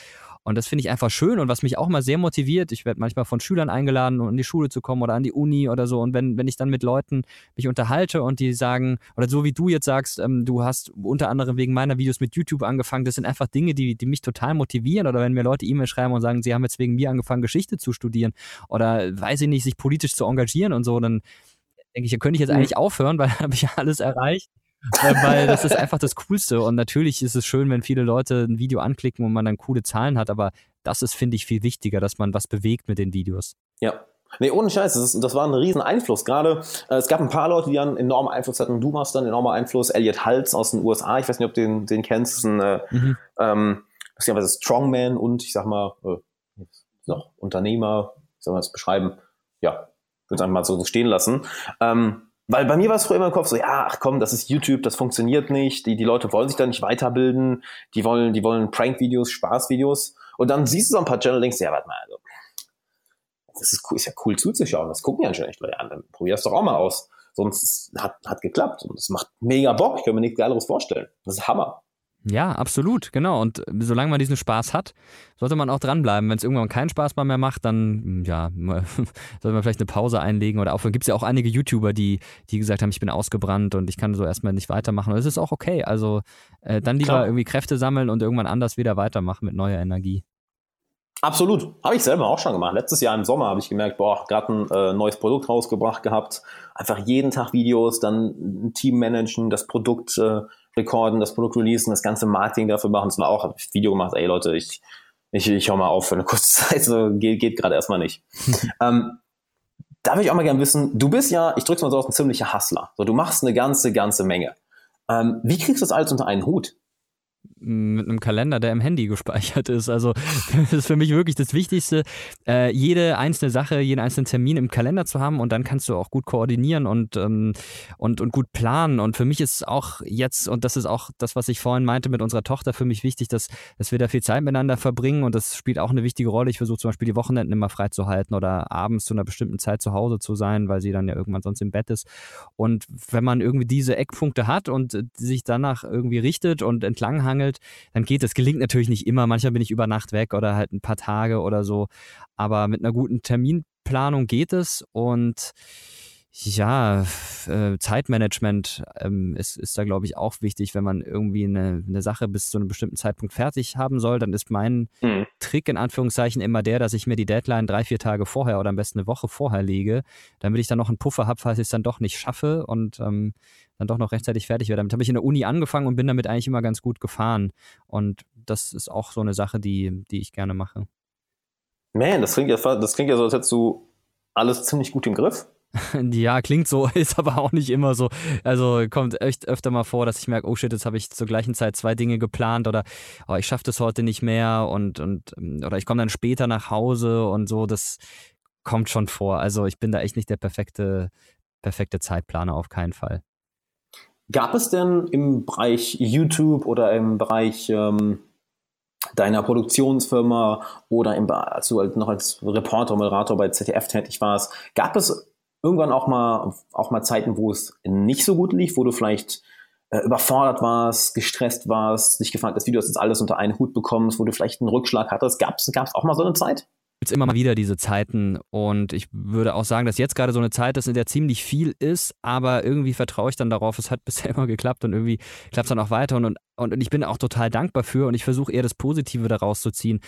Und das finde ich einfach schön und was mich auch mal sehr motiviert. Ich werde manchmal von Schülern eingeladen, um in die Schule zu kommen oder an die Uni oder so. Und wenn, wenn ich dann mit Leuten mich unterhalte und die sagen, oder so wie du jetzt sagst, ähm, du hast unter anderem wegen meiner Videos mit YouTube angefangen, das sind einfach Dinge, die, die mich total motivieren. Oder wenn mir Leute E-Mail schreiben und sagen, sie haben jetzt wegen mir angefangen, Geschichte zu studieren oder weiß ich nicht, sich politisch zu engagieren und so, dann denke ich, da könnte ich jetzt mhm. eigentlich aufhören, weil dann habe ich ja alles erreicht weil das ist einfach das Coolste. Und natürlich ist es schön, wenn viele Leute ein Video anklicken und man dann coole Zahlen hat, aber das ist, finde ich, viel wichtiger, dass man was bewegt mit den Videos. Ja, Nee, ohne Scheiß, das, ist, das war ein riesen Einfluss. Gerade, äh, es gab ein paar Leute, die einen enormen Einfluss hatten. Du machst dann enormen Einfluss. Elliot Hals aus den USA, ich weiß nicht, ob du den, den kennst, das ist ein äh, mhm. ähm, Strongman und ich sag mal, äh, noch Unternehmer, wie soll man das beschreiben? Ja, würde es einfach mal so stehen lassen. Ähm, weil bei mir war es früher immer im Kopf so, ja, ach komm, das ist YouTube, das funktioniert nicht, die, die Leute wollen sich da nicht weiterbilden, die wollen, die wollen Prank-Videos, Spaß-Videos. Und dann siehst du so ein paar Channel und denkst, ja, warte mal, also, das ist, cool, ist ja cool zuzuschauen, das gucken ja schon echt Leute an, dann probier das doch auch mal aus. Sonst hat, hat geklappt und es macht mega Bock, ich kann mir nichts Geileres vorstellen. Das ist Hammer. Ja, absolut, genau. Und solange man diesen Spaß hat, sollte man auch dranbleiben. Wenn es irgendwann keinen Spaß mehr macht, dann hm, ja, sollte man vielleicht eine Pause einlegen oder aufhören. Gibt es ja auch einige YouTuber, die, die gesagt haben, ich bin ausgebrannt und ich kann so erstmal nicht weitermachen. Und das ist auch okay. Also äh, dann lieber Klar. irgendwie Kräfte sammeln und irgendwann anders wieder weitermachen mit neuer Energie. Absolut. Habe ich selber auch schon gemacht. Letztes Jahr im Sommer habe ich gemerkt, boah, gerade ein äh, neues Produkt rausgebracht gehabt. Einfach jeden Tag Videos, dann ein Team managen, das Produkt äh, recorden, das Produkt releasen, das ganze Marketing dafür machen. Das war auch, habe ich Video gemacht, ey Leute, ich, ich, ich hau mal auf für eine kurze Zeit, so geht, geht gerade erstmal nicht. ähm, da würde ich auch mal gerne wissen, du bist ja, ich drück's mal so aus, ein ziemlicher Hustler. So, du machst eine ganze, ganze Menge. Ähm, wie kriegst du das alles unter einen Hut? Mit einem Kalender, der im Handy gespeichert ist. Also das ist für mich wirklich das Wichtigste, äh, jede einzelne Sache, jeden einzelnen Termin im Kalender zu haben und dann kannst du auch gut koordinieren und, ähm, und, und gut planen. Und für mich ist auch jetzt, und das ist auch das, was ich vorhin meinte mit unserer Tochter, für mich wichtig, dass, dass wir da viel Zeit miteinander verbringen und das spielt auch eine wichtige Rolle. Ich versuche zum Beispiel die Wochenenden immer freizuhalten oder abends zu einer bestimmten Zeit zu Hause zu sein, weil sie dann ja irgendwann sonst im Bett ist. Und wenn man irgendwie diese Eckpunkte hat und sich danach irgendwie richtet und entlanghangelt, gesammelt, dann geht es. Gelingt natürlich nicht immer. Manchmal bin ich über Nacht weg oder halt ein paar Tage oder so. Aber mit einer guten Terminplanung geht es und ja, äh, Zeitmanagement ähm, ist, ist da, glaube ich, auch wichtig. Wenn man irgendwie eine, eine Sache bis zu einem bestimmten Zeitpunkt fertig haben soll, dann ist mein mhm. Trick in Anführungszeichen immer der, dass ich mir die Deadline drei, vier Tage vorher oder am besten eine Woche vorher lege, damit ich dann noch einen Puffer habe, falls ich es dann doch nicht schaffe und ähm, dann doch noch rechtzeitig fertig werde. Damit habe ich in der Uni angefangen und bin damit eigentlich immer ganz gut gefahren. Und das ist auch so eine Sache, die, die ich gerne mache. Man, das klingt ja, das klingt ja so, als hättest du alles ziemlich gut im Griff. Ja, klingt so, ist aber auch nicht immer so. Also kommt echt öfter mal vor, dass ich merke, oh shit, jetzt habe ich zur gleichen Zeit zwei Dinge geplant oder oh, ich schaffe das heute nicht mehr und, und oder ich komme dann später nach Hause und so. Das kommt schon vor. Also ich bin da echt nicht der perfekte, perfekte Zeitplaner, auf keinen Fall. Gab es denn im Bereich YouTube oder im Bereich ähm, deiner Produktionsfirma oder im, als du halt noch als Reporter, Moderator bei ZDF tätig warst, gab es irgendwann auch mal, auch mal Zeiten, wo es nicht so gut lief, wo du vielleicht äh, überfordert warst, gestresst warst, dich gefragt hast, wie du das jetzt alles unter einen Hut bekommst, wo du vielleicht einen Rückschlag hattest. Gab es auch mal so eine Zeit? Gibt es immer mal wieder diese Zeiten. Und ich würde auch sagen, dass jetzt gerade so eine Zeit ist, in der ziemlich viel ist, aber irgendwie vertraue ich dann darauf, es hat bisher immer geklappt und irgendwie klappt es dann auch weiter. Und, und, und ich bin auch total dankbar für und ich versuche eher das Positive daraus zu ziehen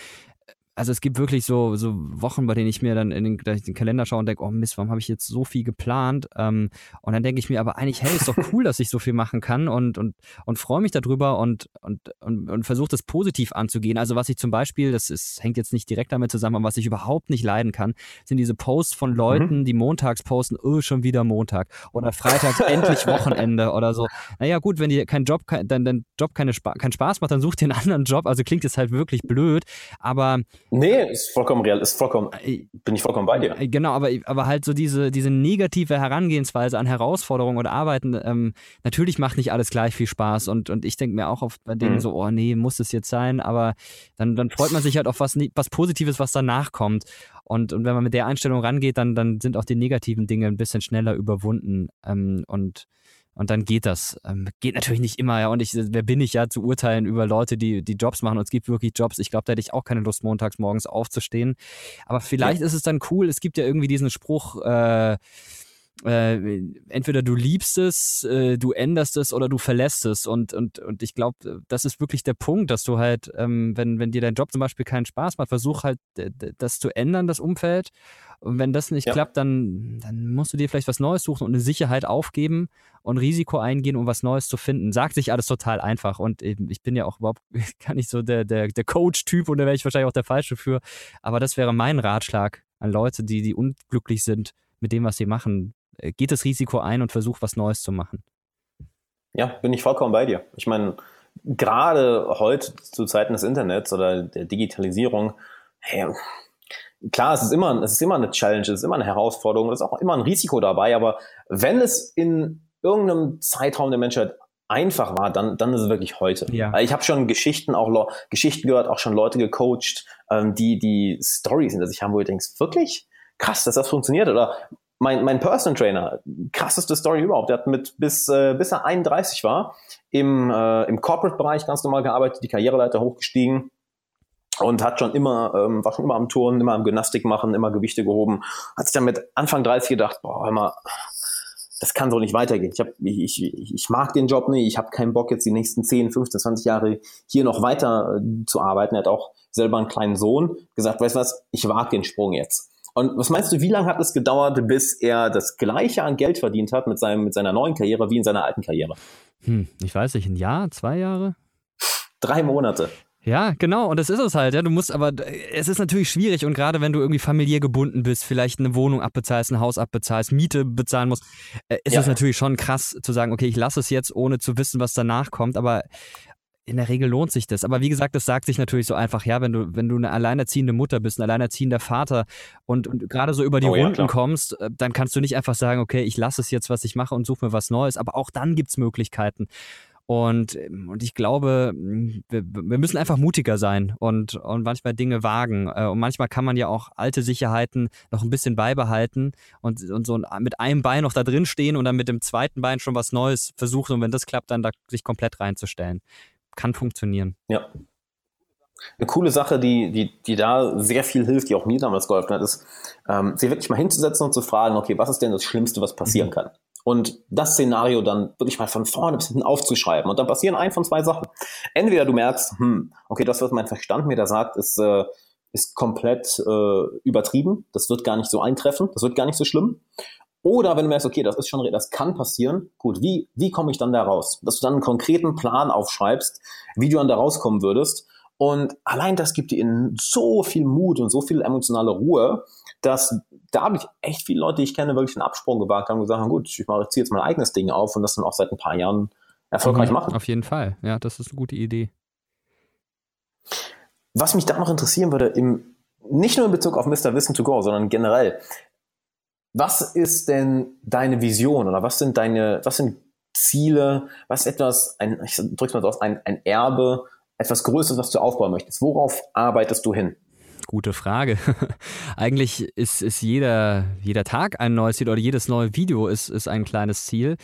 also es gibt wirklich so, so Wochen, bei denen ich mir dann in den, den Kalender schaue und denke, oh Mist, warum habe ich jetzt so viel geplant? Ähm, und dann denke ich mir aber eigentlich, hey, ist doch cool, dass ich so viel machen kann und, und, und freue mich darüber und, und, und, und versuche das positiv anzugehen. Also was ich zum Beispiel, das ist, hängt jetzt nicht direkt damit zusammen, aber was ich überhaupt nicht leiden kann, sind diese Posts von Leuten, mhm. die montags posten, oh, schon wieder Montag oder freitags endlich Wochenende oder so. Naja gut, wenn dir kein Job, kein, dein, dein Job keine Spa keinen Spaß macht, dann such dir einen anderen Job. Also klingt jetzt halt wirklich blöd, aber Nee, ist vollkommen real, ist vollkommen, äh, bin ich vollkommen bei dir. Äh, genau, aber, aber halt so diese, diese negative Herangehensweise an Herausforderungen oder Arbeiten, ähm, natürlich macht nicht alles gleich viel Spaß und, und ich denke mir auch oft bei denen mhm. so, oh nee, muss es jetzt sein, aber dann, dann freut man sich halt auf was, was Positives, was danach kommt. Und, und wenn man mit der Einstellung rangeht, dann, dann sind auch die negativen Dinge ein bisschen schneller überwunden. Ähm, und und dann geht das. Ähm, geht natürlich nicht immer, ja. Und ich, wer bin ich ja zu urteilen über Leute, die, die Jobs machen? Und es gibt wirklich Jobs. Ich glaube, da hätte ich auch keine Lust, montags morgens aufzustehen. Aber vielleicht ja. ist es dann cool. Es gibt ja irgendwie diesen Spruch, äh, äh, entweder du liebst es, äh, du änderst es oder du verlässt es. Und, und, und ich glaube, das ist wirklich der Punkt, dass du halt, ähm, wenn, wenn dir dein Job zum Beispiel keinen Spaß macht, versuch halt, das zu ändern, das Umfeld. Und wenn das nicht ja. klappt, dann, dann musst du dir vielleicht was Neues suchen und eine Sicherheit aufgeben und Risiko eingehen, um was Neues zu finden. Sagt sich alles total einfach. Und eben, ich bin ja auch überhaupt gar nicht so der, der, der Coach-Typ und da wäre ich wahrscheinlich auch der Falsche für. Aber das wäre mein Ratschlag an Leute, die, die unglücklich sind mit dem, was sie machen geht das Risiko ein und versucht, was Neues zu machen. Ja, bin ich vollkommen bei dir. Ich meine, gerade heute zu Zeiten des Internets oder der Digitalisierung, hey, klar, es ist immer, es ist immer eine Challenge, es ist immer eine Herausforderung, es ist auch immer ein Risiko dabei, aber wenn es in irgendeinem Zeitraum der Menschheit einfach war, dann, dann ist es wirklich heute. Ja. Ich habe schon Geschichten auch Geschichten gehört, auch schon Leute gecoacht, ähm, die die Stories hinter sich haben, wo du denkst, wirklich krass, dass das funktioniert oder mein, mein Personal Trainer, krasseste Story überhaupt, der hat mit bis, äh, bis er 31 war, im, äh, im Corporate-Bereich ganz normal gearbeitet, die Karriereleiter hochgestiegen und hat schon immer, ähm, war schon immer am Turnen, immer am Gymnastik machen, immer Gewichte gehoben, hat sich dann mit Anfang 30 gedacht, boah, hör mal, das kann so nicht weitergehen. Ich, hab, ich, ich, ich mag den Job nicht, ich habe keinen Bock jetzt die nächsten 10, 15, 20 Jahre hier noch weiter äh, zu arbeiten. Er hat auch selber einen kleinen Sohn gesagt, weißt du was, ich wage den Sprung jetzt. Und was meinst du, wie lange hat es gedauert, bis er das gleiche an Geld verdient hat mit, seinem, mit seiner neuen Karriere wie in seiner alten Karriere? Hm, ich weiß nicht, ein Jahr, zwei Jahre? Drei Monate. Ja, genau, und das ist es halt. Ja, du musst aber, es ist natürlich schwierig und gerade wenn du irgendwie familiär gebunden bist, vielleicht eine Wohnung abbezahlst, ein Haus abbezahlst, Miete bezahlen musst, äh, ist es ja. natürlich schon krass zu sagen, okay, ich lasse es jetzt, ohne zu wissen, was danach kommt. Aber in der Regel lohnt sich das. Aber wie gesagt, das sagt sich natürlich so einfach, ja, wenn du, wenn du eine alleinerziehende Mutter bist, ein alleinerziehender Vater und, und gerade so über die oh, Runden ja, kommst, äh, dann kannst du nicht einfach sagen, okay, ich lasse es jetzt, was ich mache und suche mir was Neues. Aber auch dann gibt es Möglichkeiten. Und, ähm, und ich glaube, wir, wir, müssen einfach mutiger sein und, und manchmal Dinge wagen. Äh, und manchmal kann man ja auch alte Sicherheiten noch ein bisschen beibehalten und, und so mit einem Bein noch da drin stehen und dann mit dem zweiten Bein schon was Neues versuchen. Und wenn das klappt, dann da sich komplett reinzustellen kann funktionieren. Ja. Eine coole Sache, die, die, die da sehr viel hilft, die auch mir damals geholfen hat, ist, ähm, sich wirklich mal hinzusetzen und zu fragen, okay, was ist denn das Schlimmste, was passieren mhm. kann? Und das Szenario dann wirklich mal von vorne bis hinten aufzuschreiben. Und dann passieren ein von zwei Sachen. Entweder du merkst, hm, okay, das, was mein Verstand mir da sagt, ist, äh, ist komplett äh, übertrieben. Das wird gar nicht so eintreffen. Das wird gar nicht so schlimm. Oder wenn du merkst, okay, das ist schon, das kann passieren, gut, wie, wie komme ich dann da raus? Dass du dann einen konkreten Plan aufschreibst, wie du dann da rauskommen würdest. Und allein das gibt dir so viel Mut und so viel emotionale Ruhe, dass da habe ich echt viele Leute, die ich kenne, wirklich einen Absprung gewagt haben und gesagt haben, gut, ich mache ziehe jetzt mein eigenes Ding auf und das dann auch seit ein paar Jahren erfolgreich mhm, machen. Auf jeden Fall, ja, das ist eine gute Idee. Was mich da noch interessieren würde, im, nicht nur in Bezug auf Mr. Wissen to Go, sondern generell, was ist denn deine Vision oder was sind deine, was sind Ziele, was ist etwas, ein, ich drück's mal so aus, ein, ein Erbe, etwas Größeres, was du aufbauen möchtest? Worauf arbeitest du hin? Gute Frage. Eigentlich ist, ist jeder, jeder Tag ein neues Ziel oder jedes neue Video ist, ist ein kleines Ziel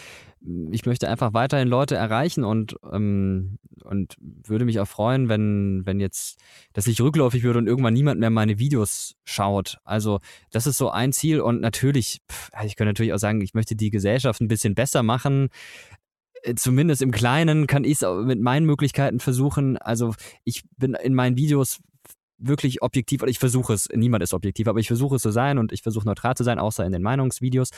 ich möchte einfach weiterhin Leute erreichen und, ähm, und würde mich auch freuen, wenn, wenn jetzt, dass ich rückläufig würde und irgendwann niemand mehr meine Videos schaut. Also das ist so ein Ziel und natürlich, pff, ich könnte natürlich auch sagen, ich möchte die Gesellschaft ein bisschen besser machen. Äh, zumindest im Kleinen kann ich es mit meinen Möglichkeiten versuchen. Also ich bin in meinen Videos wirklich objektiv, oder ich versuche es, niemand ist objektiv, aber ich versuche es zu sein und ich versuche neutral zu sein, außer in den Meinungsvideos.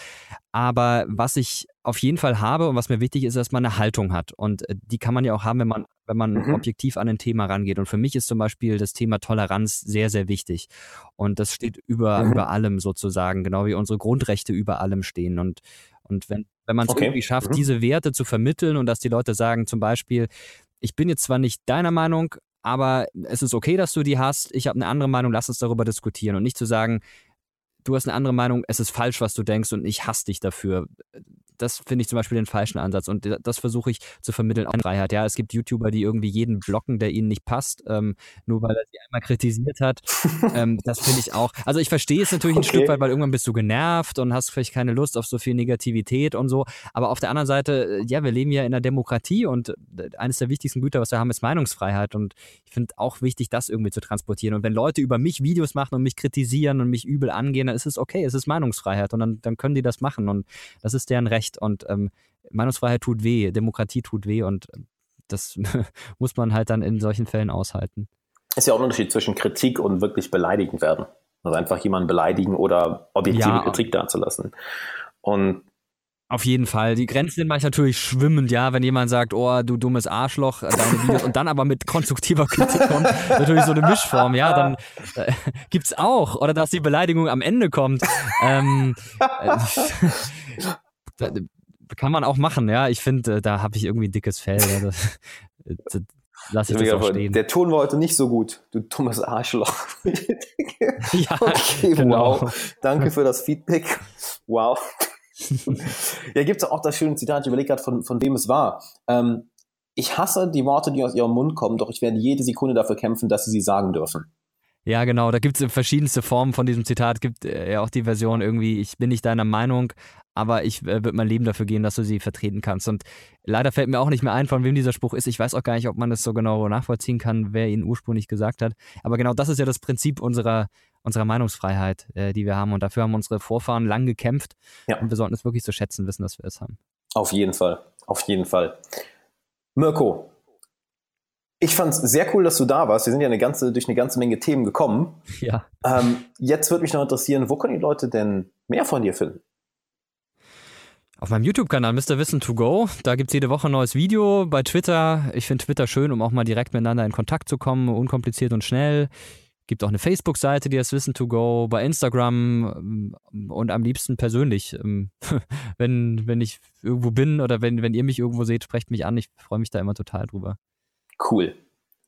Aber was ich auf jeden Fall habe und was mir wichtig ist, dass man eine Haltung hat. Und äh, die kann man ja auch haben, wenn man, wenn man mhm. objektiv an ein Thema rangeht. Und für mich ist zum Beispiel das Thema Toleranz sehr, sehr wichtig. Und das steht über, mhm. über allem sozusagen, genau wie unsere Grundrechte über allem stehen. Und, und wenn, wenn man es okay. irgendwie schafft, mhm. diese Werte zu vermitteln und dass die Leute sagen, zum Beispiel, ich bin jetzt zwar nicht deiner Meinung, aber es ist okay, dass du die hast. Ich habe eine andere Meinung, lass uns darüber diskutieren. Und nicht zu sagen, du hast eine andere Meinung, es ist falsch, was du denkst. Und ich hasse dich dafür das finde ich zum Beispiel den falschen Ansatz und das versuche ich zu vermitteln. Auch Freiheit. Ja, es gibt YouTuber, die irgendwie jeden blocken, der ihnen nicht passt, ähm, nur weil er sie einmal kritisiert hat. ähm, das finde ich auch. Also ich verstehe es natürlich okay. ein Stück weit, weil irgendwann bist du genervt und hast vielleicht keine Lust auf so viel Negativität und so. Aber auf der anderen Seite, äh, ja, wir leben ja in einer Demokratie und äh, eines der wichtigsten Güter, was wir haben, ist Meinungsfreiheit. Und ich finde auch wichtig, das irgendwie zu transportieren. Und wenn Leute über mich Videos machen und mich kritisieren und mich übel angehen, dann ist es okay, es ist Meinungsfreiheit und dann, dann können die das machen und das ist deren Recht. Und ähm, Meinungsfreiheit tut weh, Demokratie tut weh und ähm, das muss man halt dann in solchen Fällen aushalten. Ist ja auch ein Unterschied zwischen Kritik und wirklich beleidigend werden. Also einfach jemanden beleidigen oder objektive ja. Kritik dazulassen. Und auf jeden Fall. Die Grenzen sind manchmal natürlich schwimmend, ja, wenn jemand sagt, oh, du dummes Arschloch, äh, und dann aber mit konstruktiver Kritik kommt, natürlich so eine Mischform, ja, dann äh, gibt's auch. Oder dass die Beleidigung am Ende kommt. Ähm, äh, kann man auch machen, ja. Ich finde, äh, da habe ich irgendwie ein dickes Fell. Ja. Das, das, lass ich das auch stehen. Der Ton war heute nicht so gut, du dummes Arschloch. ja, okay, genau. wow. Danke für das Feedback. Wow. ja, gibt es auch das schöne Zitat, ich überlege gerade, von, von wem es war. Ähm, ich hasse die Worte, die aus ihrem Mund kommen, doch ich werde jede Sekunde dafür kämpfen, dass sie sie sagen dürfen. Ja, genau. Da gibt es verschiedenste Formen von diesem Zitat. Gibt äh, ja auch die Version irgendwie, ich bin nicht deiner Meinung, aber ich äh, würde mein Leben dafür gehen, dass du sie vertreten kannst. Und leider fällt mir auch nicht mehr ein, von wem dieser Spruch ist. Ich weiß auch gar nicht, ob man das so genau nachvollziehen kann, wer ihn ursprünglich gesagt hat. Aber genau das ist ja das Prinzip unserer, unserer Meinungsfreiheit, äh, die wir haben. Und dafür haben unsere Vorfahren lang gekämpft. Ja. Und wir sollten es wirklich zu so schätzen wissen, dass wir es haben. Auf jeden Fall. Auf jeden Fall. Mirko, ich fand es sehr cool, dass du da warst. Wir sind ja eine ganze, durch eine ganze Menge Themen gekommen. Ja. Ähm, jetzt würde mich noch interessieren, wo können die Leute denn mehr von dir finden? Auf meinem YouTube-Kanal Mr. Wissen to Go. Da gibt es jede Woche ein neues Video. Bei Twitter. Ich finde Twitter schön, um auch mal direkt miteinander in Kontakt zu kommen. Unkompliziert und schnell. Gibt auch eine Facebook-Seite, die heißt Wissen to Go. Bei Instagram ähm, und am liebsten persönlich. Ähm, wenn, wenn ich irgendwo bin oder wenn, wenn ihr mich irgendwo seht, sprecht mich an. Ich freue mich da immer total drüber. Cool.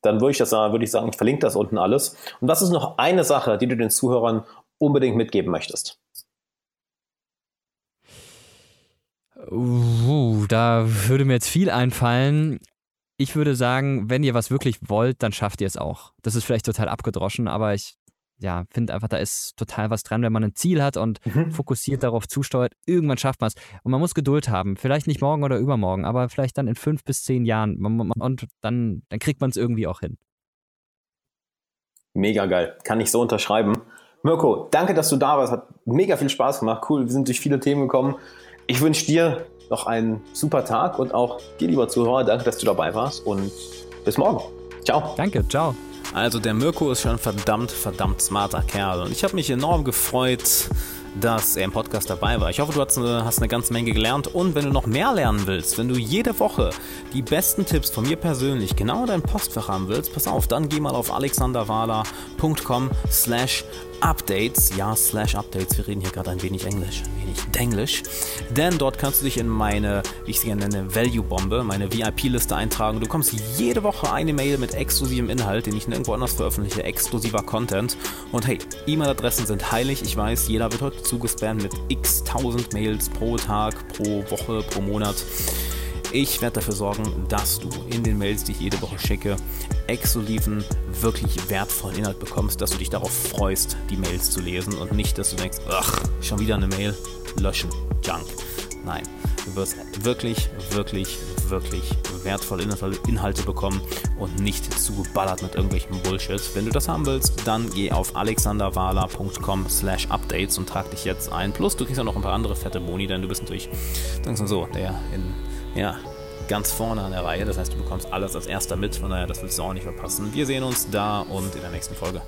Dann würde ich, das, würde ich sagen, ich verlinke das unten alles. Und was ist noch eine Sache, die du den Zuhörern unbedingt mitgeben möchtest? Uh, da würde mir jetzt viel einfallen. Ich würde sagen, wenn ihr was wirklich wollt, dann schafft ihr es auch. Das ist vielleicht total abgedroschen, aber ich ja, finde einfach, da ist total was dran, wenn man ein Ziel hat und mhm. fokussiert darauf zusteuert. Irgendwann schafft man es. Und man muss Geduld haben. Vielleicht nicht morgen oder übermorgen, aber vielleicht dann in fünf bis zehn Jahren. Und dann, dann kriegt man es irgendwie auch hin. Mega geil. Kann ich so unterschreiben. Mirko, danke, dass du da warst. Hat mega viel Spaß gemacht. Cool. Wir sind durch viele Themen gekommen. Ich wünsche dir noch einen super Tag und auch dir, lieber Zuhörer, danke, dass du dabei warst und bis morgen. Ciao. Danke, ciao. Also der Mirko ist schon verdammt, verdammt smarter Kerl und ich habe mich enorm gefreut, dass er im Podcast dabei war. Ich hoffe, du hast eine, hast eine ganze Menge gelernt und wenn du noch mehr lernen willst, wenn du jede Woche die besten Tipps von mir persönlich genau in deinem Postfach haben willst, pass auf, dann geh mal auf alexanderwala.com slash Updates, ja, slash Updates, wir reden hier gerade ein wenig Englisch, ein wenig Denglisch, denn dort kannst du dich in meine, wie ich sie gerne nenne, Value-Bombe, meine VIP-Liste eintragen. Du bekommst jede Woche eine Mail mit exklusivem Inhalt, den ich nirgendwo anders veröffentliche, exklusiver Content. Und hey, E-Mail-Adressen sind heilig, ich weiß, jeder wird heute zugespammt mit x tausend Mails pro Tag, pro Woche, pro Monat. Ich werde dafür sorgen, dass du in den Mails, die ich jede Woche schicke, exklusiven, wirklich wertvollen Inhalt bekommst, dass du dich darauf freust, die Mails zu lesen und nicht, dass du denkst, ach, schon wieder eine Mail, löschen, Junk. Nein, du wirst wirklich, wirklich, wirklich wertvolle Inhalte bekommen und nicht zugeballert mit irgendwelchen Bullshit. Wenn du das haben willst, dann geh auf alexanderwala.com slash updates und trag dich jetzt ein. Plus, du kriegst auch noch ein paar andere fette Boni, denn du bist natürlich, sagen wir so, der in ja, ganz vorne an der Reihe. Das heißt, du bekommst alles als erster mit. Von daher, das willst du auch nicht verpassen. Wir sehen uns da und in der nächsten Folge.